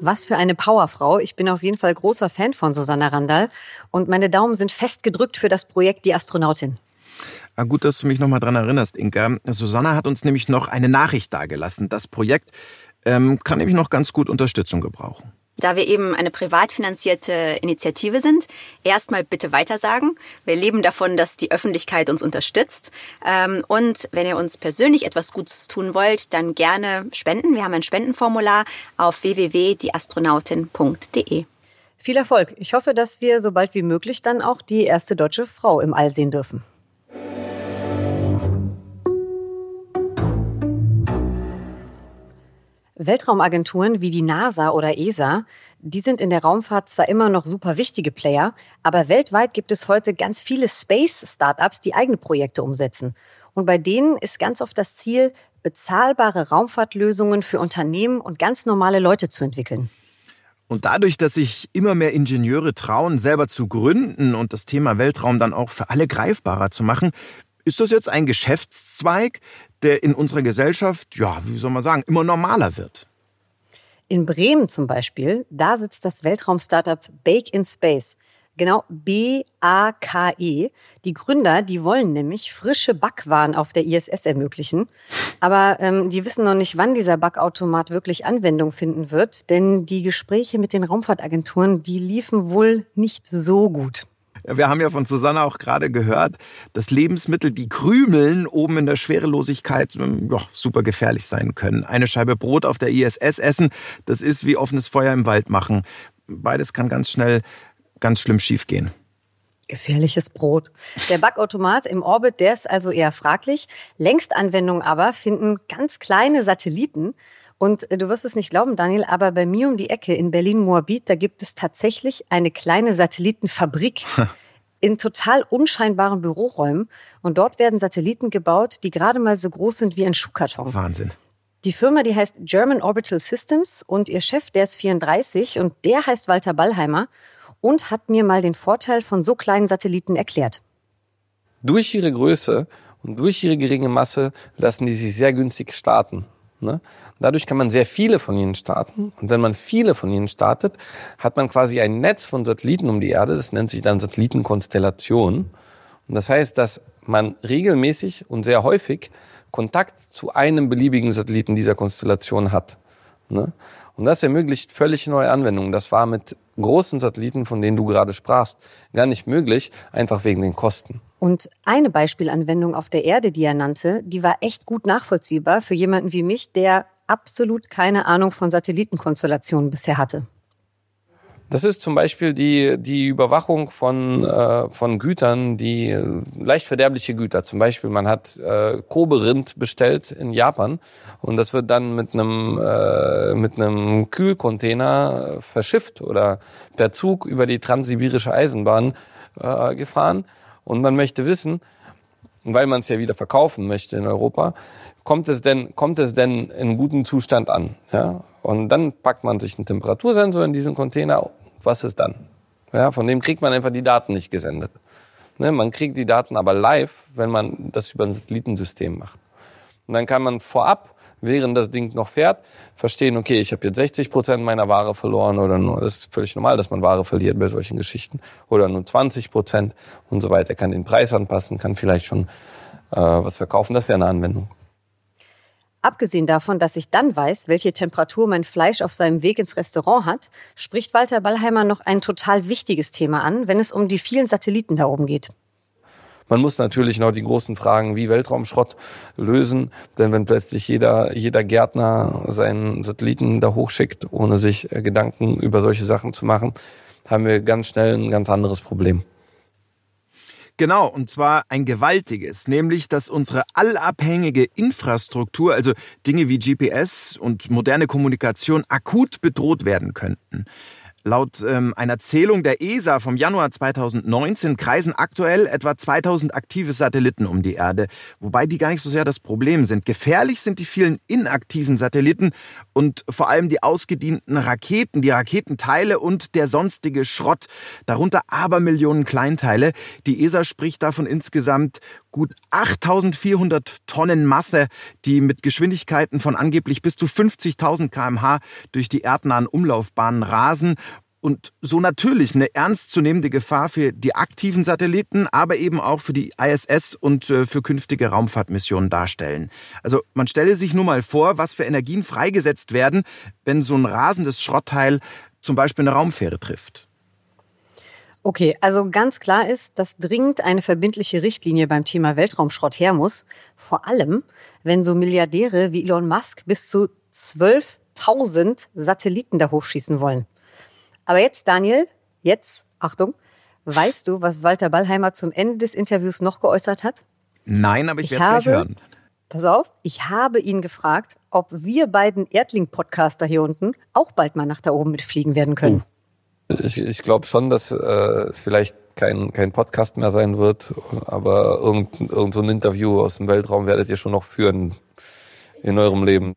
Was für eine Powerfrau. Ich bin auf jeden Fall großer Fan von Susanna Randall und meine Daumen sind fest gedrückt für das Projekt Die Astronautin. Ah, gut, dass du mich nochmal dran erinnerst, Inka. Susanna hat uns nämlich noch eine Nachricht dargelassen. Das Projekt ähm, kann nämlich noch ganz gut Unterstützung gebrauchen. Da wir eben eine privat finanzierte Initiative sind, erstmal bitte weitersagen. Wir leben davon, dass die Öffentlichkeit uns unterstützt. Ähm, und wenn ihr uns persönlich etwas Gutes tun wollt, dann gerne spenden. Wir haben ein Spendenformular auf www.dieastronautin.de. Viel Erfolg. Ich hoffe, dass wir so bald wie möglich dann auch die erste deutsche Frau im All sehen dürfen. Weltraumagenturen wie die NASA oder ESA, die sind in der Raumfahrt zwar immer noch super wichtige Player, aber weltweit gibt es heute ganz viele Space-Startups, die eigene Projekte umsetzen. Und bei denen ist ganz oft das Ziel, bezahlbare Raumfahrtlösungen für Unternehmen und ganz normale Leute zu entwickeln. Und dadurch, dass sich immer mehr Ingenieure trauen, selber zu gründen und das Thema Weltraum dann auch für alle greifbarer zu machen, ist das jetzt ein Geschäftszweig, der in unserer Gesellschaft, ja, wie soll man sagen, immer normaler wird? In Bremen zum Beispiel, da sitzt das Weltraum-Startup Bake in Space. Genau, B-A-K-E. Die Gründer, die wollen nämlich frische Backwaren auf der ISS ermöglichen. Aber ähm, die wissen noch nicht, wann dieser Backautomat wirklich Anwendung finden wird, denn die Gespräche mit den Raumfahrtagenturen, die liefen wohl nicht so gut. Wir haben ja von Susanne auch gerade gehört, dass Lebensmittel, die krümeln, oben in der Schwerelosigkeit ähm, ja, super gefährlich sein können. Eine Scheibe Brot auf der ISS essen, das ist wie offenes Feuer im Wald machen. Beides kann ganz schnell ganz schlimm schiefgehen. Gefährliches Brot. Der Backautomat im Orbit, der ist also eher fraglich. Längstanwendungen aber finden ganz kleine Satelliten. Und äh, du wirst es nicht glauben, Daniel, aber bei mir um die Ecke in Berlin-Moabit, da gibt es tatsächlich eine kleine Satellitenfabrik. in total unscheinbaren Büroräumen. Und dort werden Satelliten gebaut, die gerade mal so groß sind wie ein Schuhkarton. Wahnsinn. Die Firma, die heißt German Orbital Systems und ihr Chef, der ist 34 und der heißt Walter Ballheimer und hat mir mal den Vorteil von so kleinen Satelliten erklärt. Durch ihre Größe und durch ihre geringe Masse lassen die sich sehr günstig starten. Ne? Dadurch kann man sehr viele von ihnen starten. Und wenn man viele von ihnen startet, hat man quasi ein Netz von Satelliten um die Erde. Das nennt sich dann Satellitenkonstellation. Und das heißt, dass man regelmäßig und sehr häufig Kontakt zu einem beliebigen Satelliten dieser Konstellation hat. Ne? Und das ermöglicht völlig neue Anwendungen. Das war mit großen Satelliten, von denen du gerade sprachst, gar nicht möglich, einfach wegen den Kosten. Und eine Beispielanwendung auf der Erde, die er nannte, die war echt gut nachvollziehbar für jemanden wie mich, der absolut keine Ahnung von Satellitenkonstellationen bisher hatte. Das ist zum Beispiel die, die Überwachung von, äh, von Gütern, die äh, leicht verderbliche Güter. Zum Beispiel, man hat äh, Kobe-Rind bestellt in Japan und das wird dann mit einem, äh, mit einem Kühlcontainer verschifft oder per Zug über die transsibirische Eisenbahn äh, gefahren. Und man möchte wissen, weil man es ja wieder verkaufen möchte in Europa, kommt es denn, kommt es denn in gutem Zustand an? Ja? Und dann packt man sich einen Temperatursensor in diesen Container was ist dann? Ja, von dem kriegt man einfach die Daten nicht gesendet. Ne, man kriegt die Daten aber live, wenn man das über ein Satellitensystem macht. Und dann kann man vorab, während das Ding noch fährt, verstehen, okay, ich habe jetzt 60 Prozent meiner Ware verloren oder nur, das ist völlig normal, dass man Ware verliert bei solchen Geschichten, oder nur 20 Prozent und so weiter. Kann den Preis anpassen, kann vielleicht schon äh, was verkaufen. Das wäre eine Anwendung. Abgesehen davon, dass ich dann weiß, welche Temperatur mein Fleisch auf seinem Weg ins Restaurant hat, spricht Walter Ballheimer noch ein total wichtiges Thema an, wenn es um die vielen Satelliten da oben geht. Man muss natürlich noch die großen Fragen wie Weltraumschrott lösen, denn wenn plötzlich jeder, jeder Gärtner seinen Satelliten da hochschickt, ohne sich äh, Gedanken über solche Sachen zu machen, haben wir ganz schnell ein ganz anderes Problem. Genau, und zwar ein gewaltiges, nämlich dass unsere allabhängige Infrastruktur, also Dinge wie GPS und moderne Kommunikation, akut bedroht werden könnten. Laut ähm, einer Zählung der ESA vom Januar 2019 kreisen aktuell etwa 2000 aktive Satelliten um die Erde, wobei die gar nicht so sehr das Problem sind. Gefährlich sind die vielen inaktiven Satelliten und vor allem die ausgedienten Raketen, die Raketenteile und der sonstige Schrott, darunter Abermillionen Kleinteile. Die ESA spricht davon insgesamt gut 8400 Tonnen Masse, die mit Geschwindigkeiten von angeblich bis zu 50.000 kmh durch die erdnahen Umlaufbahnen rasen und so natürlich eine ernstzunehmende Gefahr für die aktiven Satelliten, aber eben auch für die ISS und äh, für künftige Raumfahrtmissionen darstellen. Also man stelle sich nur mal vor, was für Energien freigesetzt werden, wenn so ein rasendes Schrottteil zum Beispiel eine Raumfähre trifft. Okay, also ganz klar ist, dass dringend eine verbindliche Richtlinie beim Thema Weltraumschrott her muss. Vor allem, wenn so Milliardäre wie Elon Musk bis zu 12.000 Satelliten da hochschießen wollen. Aber jetzt, Daniel, jetzt, Achtung, weißt du, was Walter Ballheimer zum Ende des Interviews noch geäußert hat? Nein, aber ich, ich werde es gleich hören. Pass auf, ich habe ihn gefragt, ob wir beiden Erdling-Podcaster hier unten auch bald mal nach da oben mitfliegen werden können. Oh. Ich, ich glaube schon, dass äh, es vielleicht kein, kein Podcast mehr sein wird, aber irgendein irgend so ein Interview aus dem Weltraum werdet ihr schon noch führen in eurem Leben.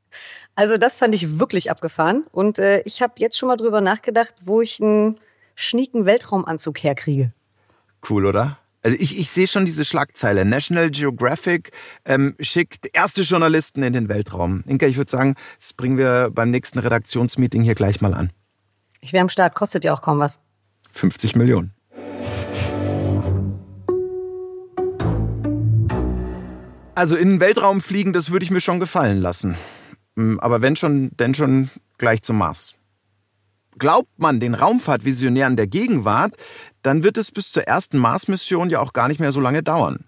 Also das fand ich wirklich abgefahren und äh, ich habe jetzt schon mal drüber nachgedacht, wo ich einen schnieken Weltraumanzug herkriege. Cool, oder? Also ich, ich sehe schon diese Schlagzeile. National Geographic ähm, schickt erste Journalisten in den Weltraum. Inka, ich würde sagen, das bringen wir beim nächsten Redaktionsmeeting hier gleich mal an. Ich wäre am Start, kostet ja auch kaum was. 50 Millionen. Also in den Weltraum fliegen, das würde ich mir schon gefallen lassen. Hm, aber wenn schon, denn schon gleich zum Mars. Glaubt man den Raumfahrtvisionären der Gegenwart, dann wird es bis zur ersten Mars-Mission ja auch gar nicht mehr so lange dauern.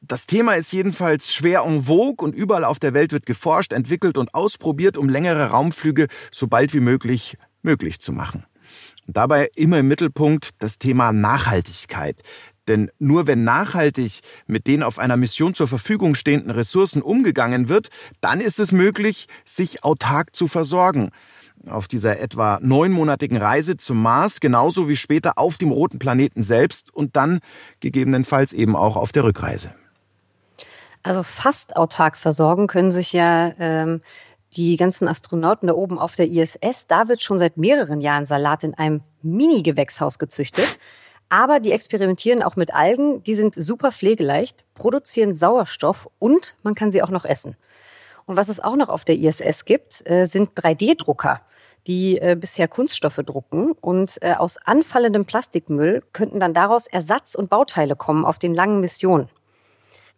Das Thema ist jedenfalls schwer en vogue und überall auf der Welt wird geforscht, entwickelt und ausprobiert, um längere Raumflüge so bald wie möglich möglich zu machen. Und dabei immer im Mittelpunkt das Thema Nachhaltigkeit. Denn nur wenn nachhaltig mit den auf einer Mission zur Verfügung stehenden Ressourcen umgegangen wird, dann ist es möglich, sich autark zu versorgen. Auf dieser etwa neunmonatigen Reise zum Mars, genauso wie später auf dem roten Planeten selbst und dann gegebenenfalls eben auch auf der Rückreise. Also fast autark versorgen können sich ja ähm, die ganzen Astronauten da oben auf der ISS, da wird schon seit mehreren Jahren Salat in einem Mini-Gewächshaus gezüchtet. Aber die experimentieren auch mit Algen, die sind super pflegeleicht, produzieren Sauerstoff und man kann sie auch noch essen. Und was es auch noch auf der ISS gibt, äh, sind 3D-Drucker, die äh, bisher Kunststoffe drucken. Und äh, aus anfallendem Plastikmüll könnten dann daraus Ersatz- und Bauteile kommen auf den langen Missionen.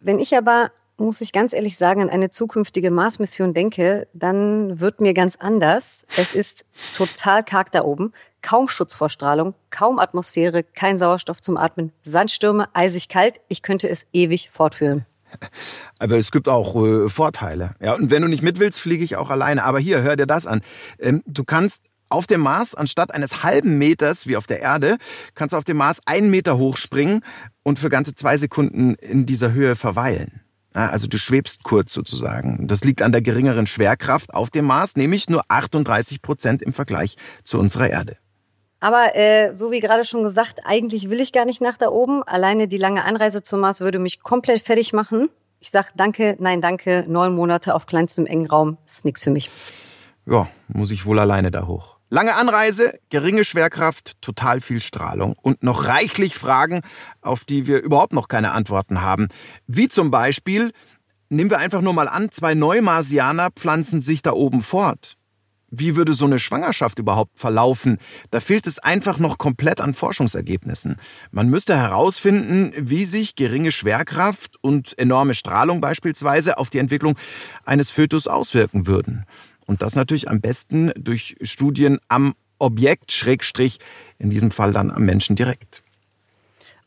Wenn ich aber muss ich ganz ehrlich sagen, an eine zukünftige Mars-Mission denke, dann wird mir ganz anders. Es ist total karg da oben. Kaum Schutzvorstrahlung, kaum Atmosphäre, kein Sauerstoff zum Atmen, Sandstürme, eisig kalt. Ich könnte es ewig fortführen. Aber es gibt auch äh, Vorteile. Ja, und wenn du nicht mit willst, fliege ich auch alleine. Aber hier, hör dir das an. Ähm, du kannst auf dem Mars, anstatt eines halben Meters wie auf der Erde, kannst du auf dem Mars einen Meter hochspringen und für ganze zwei Sekunden in dieser Höhe verweilen. Also du schwebst kurz sozusagen. Das liegt an der geringeren Schwerkraft auf dem Mars, nämlich nur 38 Prozent im Vergleich zu unserer Erde. Aber äh, so wie gerade schon gesagt, eigentlich will ich gar nicht nach da oben. Alleine die lange Anreise zum Mars würde mich komplett fertig machen. Ich sag danke, nein danke, neun Monate auf kleinstem engen Raum ist nix für mich. Ja, muss ich wohl alleine da hoch. Lange Anreise, geringe Schwerkraft, total viel Strahlung und noch reichlich Fragen, auf die wir überhaupt noch keine Antworten haben. Wie zum Beispiel, nehmen wir einfach nur mal an, zwei Neumarsianer pflanzen sich da oben fort. Wie würde so eine Schwangerschaft überhaupt verlaufen? Da fehlt es einfach noch komplett an Forschungsergebnissen. Man müsste herausfinden, wie sich geringe Schwerkraft und enorme Strahlung beispielsweise auf die Entwicklung eines Fötus auswirken würden. Und das natürlich am besten durch Studien am Objekt, Schrägstrich, in diesem Fall dann am Menschen direkt.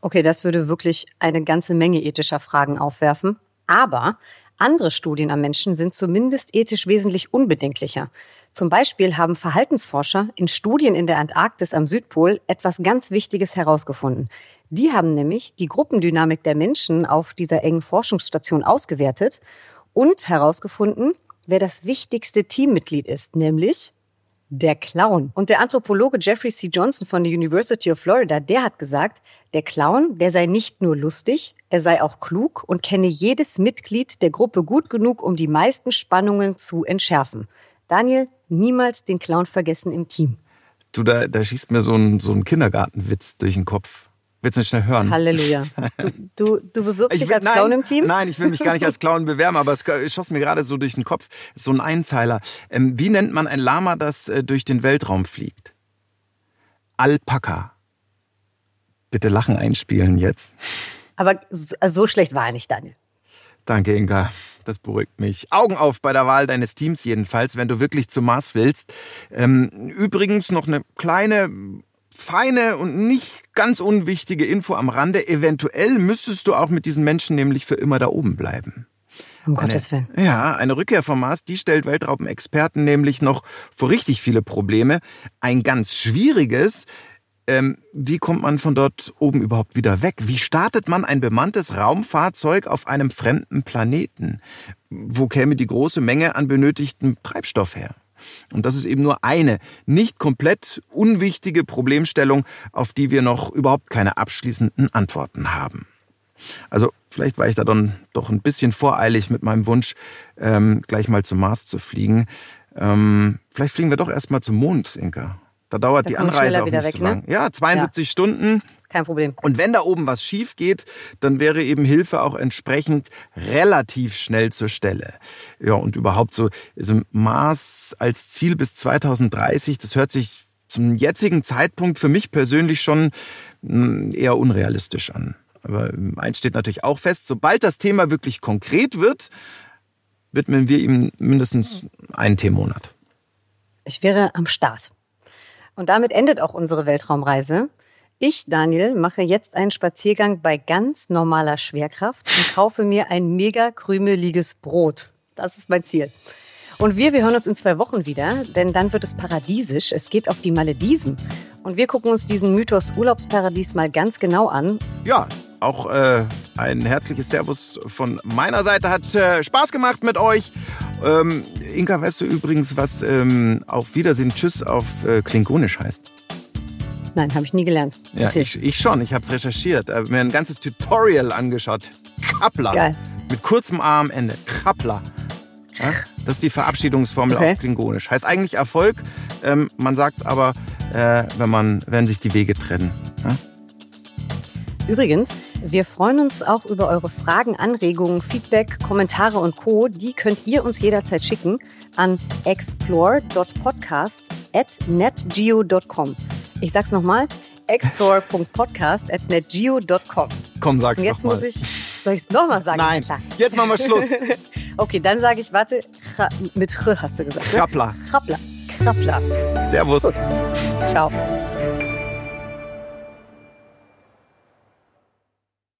Okay, das würde wirklich eine ganze Menge ethischer Fragen aufwerfen. Aber andere Studien am Menschen sind zumindest ethisch wesentlich unbedenklicher. Zum Beispiel haben Verhaltensforscher in Studien in der Antarktis am Südpol etwas ganz Wichtiges herausgefunden. Die haben nämlich die Gruppendynamik der Menschen auf dieser engen Forschungsstation ausgewertet und herausgefunden, wer das wichtigste Teammitglied ist, nämlich der Clown. Und der Anthropologe Jeffrey C. Johnson von der University of Florida, der hat gesagt, der Clown, der sei nicht nur lustig, er sei auch klug und kenne jedes Mitglied der Gruppe gut genug, um die meisten Spannungen zu entschärfen. Daniel, niemals den Clown vergessen im Team. Du, da, da schießt mir so ein, so ein Kindergartenwitz durch den Kopf. Willst du nicht schnell hören? Halleluja. Du, du, du bewirbst dich als nein, Clown im Team? Nein, ich will mich gar nicht als Clown bewerben, aber es schoss mir gerade so durch den Kopf. So ein Einzeiler. Ähm, wie nennt man ein Lama, das äh, durch den Weltraum fliegt? Alpaka. Bitte Lachen einspielen jetzt. Aber so, so schlecht war er nicht, Daniel. Danke, Inka. Das beruhigt mich. Augen auf bei der Wahl deines Teams jedenfalls, wenn du wirklich zum Mars willst. Ähm, übrigens noch eine kleine feine und nicht ganz unwichtige Info am Rande. Eventuell müsstest du auch mit diesen Menschen nämlich für immer da oben bleiben. Um eine, Gottes Willen. Ja, eine Rückkehr vom Mars, die stellt Weltraumexperten nämlich noch vor richtig viele Probleme. Ein ganz schwieriges, ähm, wie kommt man von dort oben überhaupt wieder weg? Wie startet man ein bemanntes Raumfahrzeug auf einem fremden Planeten? Wo käme die große Menge an benötigtem Treibstoff her? Und das ist eben nur eine nicht komplett unwichtige Problemstellung, auf die wir noch überhaupt keine abschließenden Antworten haben. Also vielleicht war ich da dann doch ein bisschen voreilig mit meinem Wunsch, ähm, gleich mal zum Mars zu fliegen. Ähm, vielleicht fliegen wir doch erst mal zum Mond, Inka. Da dauert da die Anreise auch nicht weg, so lang. Ne? Ja, 72 ja. Stunden. Kein Problem. Und wenn da oben was schief geht, dann wäre eben Hilfe auch entsprechend relativ schnell zur Stelle. Ja, und überhaupt so, also Mars als Ziel bis 2030, das hört sich zum jetzigen Zeitpunkt für mich persönlich schon hm, eher unrealistisch an. Aber eins steht natürlich auch fest, sobald das Thema wirklich konkret wird, widmen wir ihm mindestens einen Themenmonat. Ich wäre am Start. Und damit endet auch unsere Weltraumreise. Ich, Daniel, mache jetzt einen Spaziergang bei ganz normaler Schwerkraft und kaufe mir ein mega krümeliges Brot. Das ist mein Ziel. Und wir, wir hören uns in zwei Wochen wieder, denn dann wird es paradiesisch. Es geht auf die Malediven. Und wir gucken uns diesen Mythos Urlaubsparadies mal ganz genau an. Ja, auch äh, ein herzliches Servus von meiner Seite. Hat äh, Spaß gemacht mit euch. Ähm, Inka, weißt du übrigens, was ähm, auf Wiedersehen, Tschüss auf äh, Klingonisch heißt? Nein, habe ich nie gelernt. Ja, ich, ich, schon. Ich habe es recherchiert. Habe mir ein ganzes Tutorial angeschaut. Kappler. Geil. Mit kurzem A am Ende. Kappler. Ja, das ist die Verabschiedungsformel okay. auf Klingonisch. Heißt eigentlich Erfolg. Ähm, man sagt es aber, äh, wenn, man, wenn sich die Wege trennen. Ja? Übrigens, wir freuen uns auch über eure Fragen, Anregungen, Feedback, Kommentare und Co. Die könnt ihr uns jederzeit schicken an explore.podcast at netgeo.com. Ich sag's nochmal, explore.podcast at netgeo.com. Komm, sag's Und jetzt noch muss ich Soll ich es nochmal sagen? Nein, Klar. jetzt machen wir Schluss. Okay, dann sage ich, warte, mit Ch hast du gesagt. ne? Krappler. Krappler. Servus. Ciao.